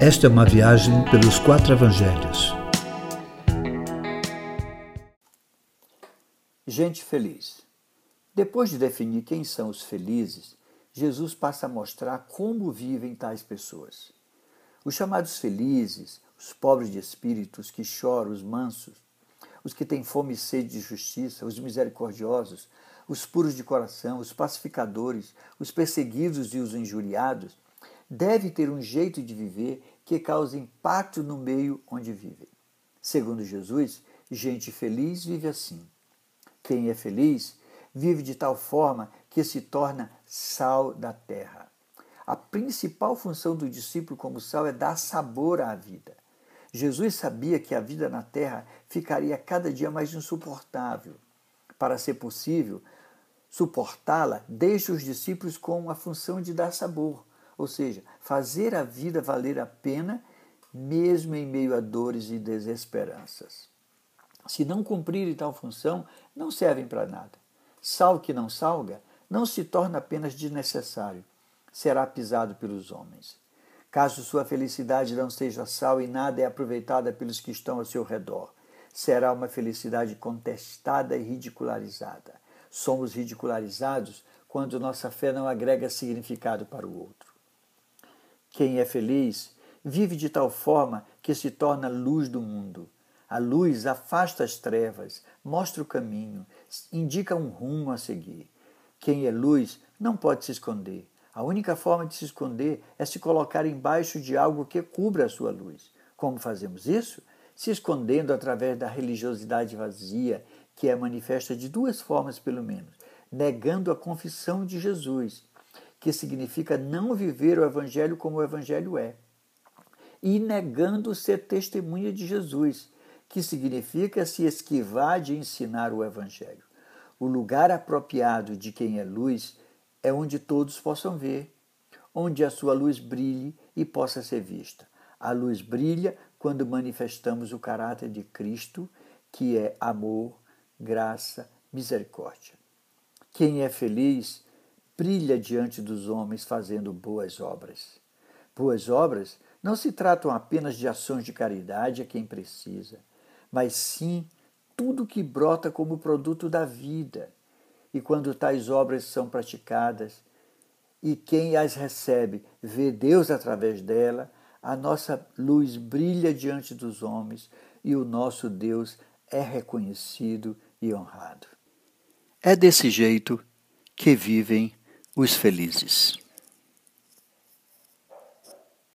Esta é uma viagem pelos quatro evangelhos. Gente feliz. Depois de definir quem são os felizes, Jesus passa a mostrar como vivem tais pessoas. Os chamados felizes, os pobres de espírito, os que choram, os mansos, os que têm fome e sede de justiça, os misericordiosos, os puros de coração, os pacificadores, os perseguidos e os injuriados, deve ter um jeito de viver que cause impacto no meio onde vivem. Segundo Jesus, gente feliz vive assim. Quem é feliz vive de tal forma que se torna sal da terra. A principal função do discípulo como sal é dar sabor à vida. Jesus sabia que a vida na terra ficaria cada dia mais insuportável. Para ser possível suportá-la, deixa os discípulos com a função de dar sabor, ou seja, fazer a vida valer a pena, mesmo em meio a dores e desesperanças. Se não cumprirem tal função, não servem para nada. Sal que não salga não se torna apenas desnecessário, será pisado pelos homens. Caso sua felicidade não seja sal e nada é aproveitada pelos que estão ao seu redor, será uma felicidade contestada e ridicularizada. Somos ridicularizados quando nossa fé não agrega significado para o outro. Quem é feliz vive de tal forma que se torna luz do mundo. A luz afasta as trevas, mostra o caminho, indica um rumo a seguir. Quem é luz não pode se esconder. A única forma de se esconder é se colocar embaixo de algo que cubra a sua luz. Como fazemos isso? Se escondendo através da religiosidade vazia, que é manifesta de duas formas, pelo menos: negando a confissão de Jesus que significa não viver o Evangelho como o Evangelho é, e negando ser testemunha de Jesus, que significa se esquivar de ensinar o Evangelho. O lugar apropriado de quem é luz é onde todos possam ver, onde a sua luz brilhe e possa ser vista. A luz brilha quando manifestamos o caráter de Cristo, que é amor, graça, misericórdia. Quem é feliz brilha diante dos homens fazendo boas obras. Boas obras não se tratam apenas de ações de caridade a quem precisa, mas sim tudo que brota como produto da vida. E quando tais obras são praticadas e quem as recebe vê Deus através dela, a nossa luz brilha diante dos homens e o nosso Deus é reconhecido e honrado. É desse jeito que vivem os felizes.